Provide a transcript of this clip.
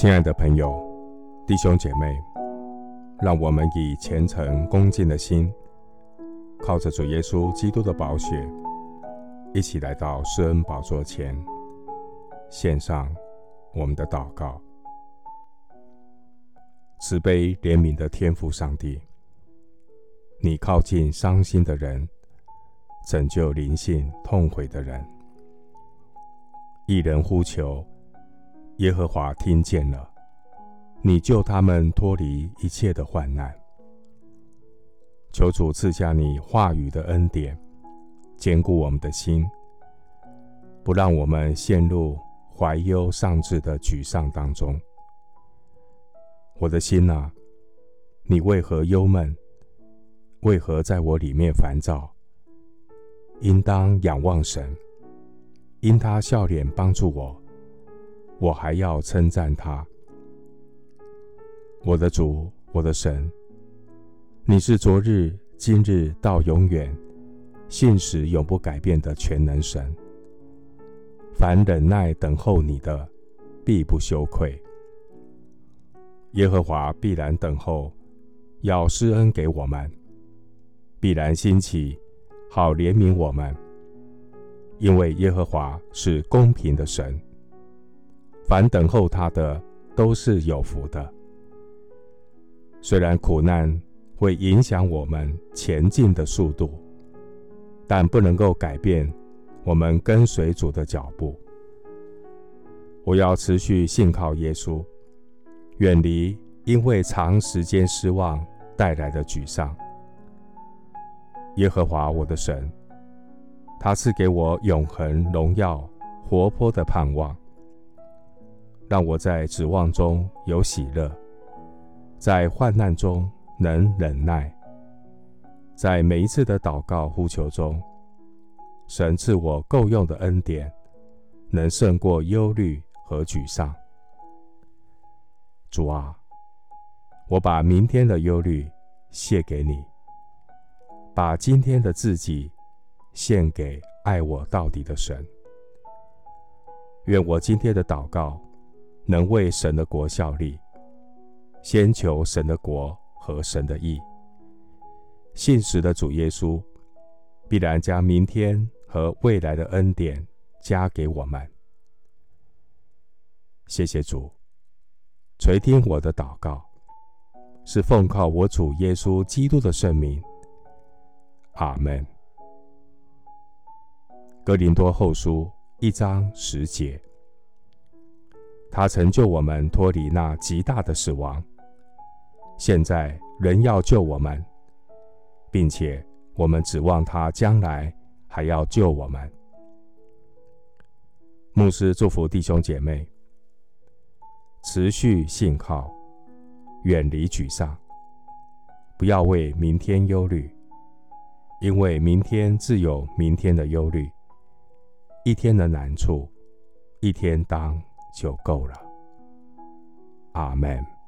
亲爱的朋友、弟兄姐妹，让我们以虔诚恭敬的心，靠着主耶稣基督的宝血，一起来到施恩宝座前，献上我们的祷告。慈悲怜悯的天父上帝，你靠近伤心的人，拯救灵性痛悔的人。一人呼求。耶和华听见了，你救他们脱离一切的患难。求主赐下你话语的恩典，坚固我们的心，不让我们陷入怀忧丧志的沮丧当中。我的心哪，你为何忧闷？为何在我里面烦躁？应当仰望神，因他笑脸帮助我。我还要称赞他，我的主，我的神，你是昨日、今日到永远，信实永不改变的全能神。凡忍耐等候你的，必不羞愧。耶和华必然等候，要施恩给我们，必然兴起，好怜悯我们，因为耶和华是公平的神。凡等候他的，都是有福的。虽然苦难会影响我们前进的速度，但不能够改变我们跟随主的脚步。我要持续信靠耶稣，远离因为长时间失望带来的沮丧。耶和华我的神，他赐给我永恒荣耀、活泼的盼望。让我在指望中有喜乐，在患难中能忍耐，在每一次的祷告呼求中，神赐我够用的恩典，能胜过忧虑和沮丧。主啊，我把明天的忧虑卸给你，把今天的自己献给爱我到底的神。愿我今天的祷告。能为神的国效力，先求神的国和神的义。信实的主耶稣必然将明天和未来的恩典加给我们。谢谢主，垂听我的祷告，是奉靠我主耶稣基督的圣名。阿门。哥林多后书一章十节。他曾救我们脱离那极大的死亡，现在仍要救我们，并且我们指望他将来还要救我们。牧师祝福弟兄姐妹，持续信靠，远离沮丧，不要为明天忧虑，因为明天自有明天的忧虑，一天的难处，一天当就够了。阿门。